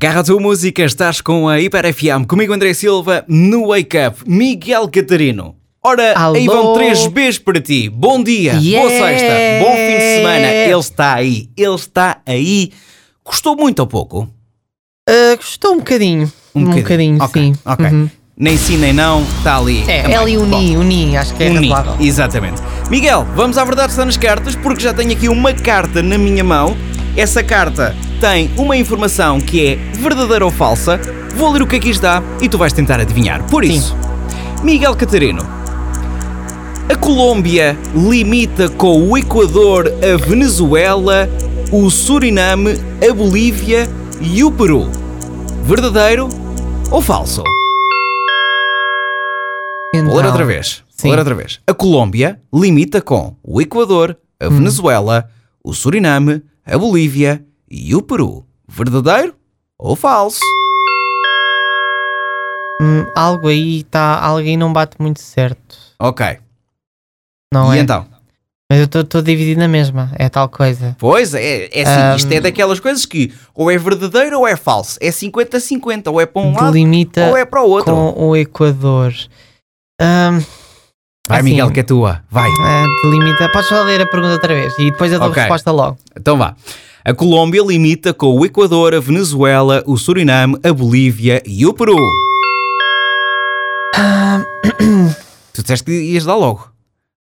Agarra a tua música, estás com a Hiper FM, comigo André Silva, no Wake Up, Miguel Catarino. Ora, Alô? aí vão três Bs para ti. Bom dia, boa Yeah! sexta, bom fim de semana. Ele está aí, ele está aí. Gostou muito ou pouco? Ah, gostou um bocadinho. Um bocadinho, Ok, sim. Ok. Uhum. Nem sim nem não, está ali. É, também. é ali o Bom. Ni, o Ni, acho que é Um ni, razoável. Exatamente. Miguel, vamos à verdade está nas cartas, porque já tenho aqui uma carta na minha mão. Essa carta tem uma informação que é verdadeira ou falsa. Vou ler o que aqui está e tu vais tentar adivinhar. Por isso, Miguel Catarino, a Colômbia limita com o Equador, a Venezuela, o Suriname, a Bolívia e o Peru. Verdadeiro ou falso? Vou ler Então, outra vez. Vou Sim. ler outra vez. A Colômbia limita com o Equador, a Hum. Venezuela, o Suriname, a Bolívia e o Peru. Verdadeiro ou falso? hum, algo aí está, alguém não bate muito certo, Ok. não e é? então? Mas eu estou dividido na mesma, é tal coisa. Pois, é, é assim, Ahm. isto é daquelas coisas que ou é verdadeiro ou é falso. É 50-50, ou é para um lado ou é para o outro. com o Equador. Ahm, Vai, assim, Miguel, que é tua. Vai. ah, delimita. Podes só ler a pergunta outra vez e depois eu dou Ok. a resposta logo. Então vá. A Colômbia limita com o Equador, a Venezuela, o Suriname, a Bolívia e o Peru. Ah, Tu disseste que ias dar logo.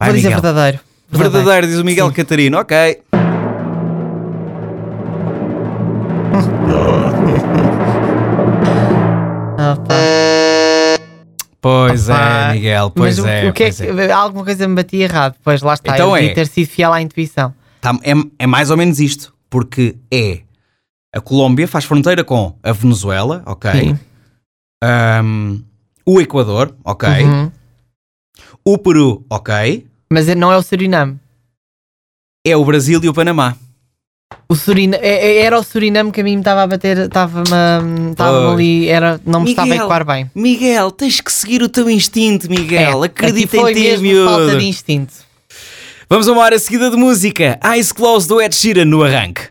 Vai, vou dizer Miguel. verdadeiro. Verdadeiro, diz o Miguel Sim. Catarino. Ok. Pois é, Miguel, pois Mas o- é. o que é que é. alguma coisa me batia errado? Pois lá está, Então eu é. ter sido fiel à intuição. Tá- é, é mais ou menos isto, porque é a Colômbia faz fronteira com a Venezuela, ok? Ahm, o Equador, ok? Uhum. O Peru, ok? Mas não é o Suriname. É o Brasil e o Panamá. O Surina é- é- era o Suriname que a mim me estava a bater, estava-me estava ali, era, não me estava a Miguel, ecoar bem. Miguel, tens que seguir o teu instinto, Miguel. É, Acredita em ti, mesmo falta miúdo. de instinto. Vamos a uma hora seguida de música. Eyes Closed do Ed Sheeran no arranque.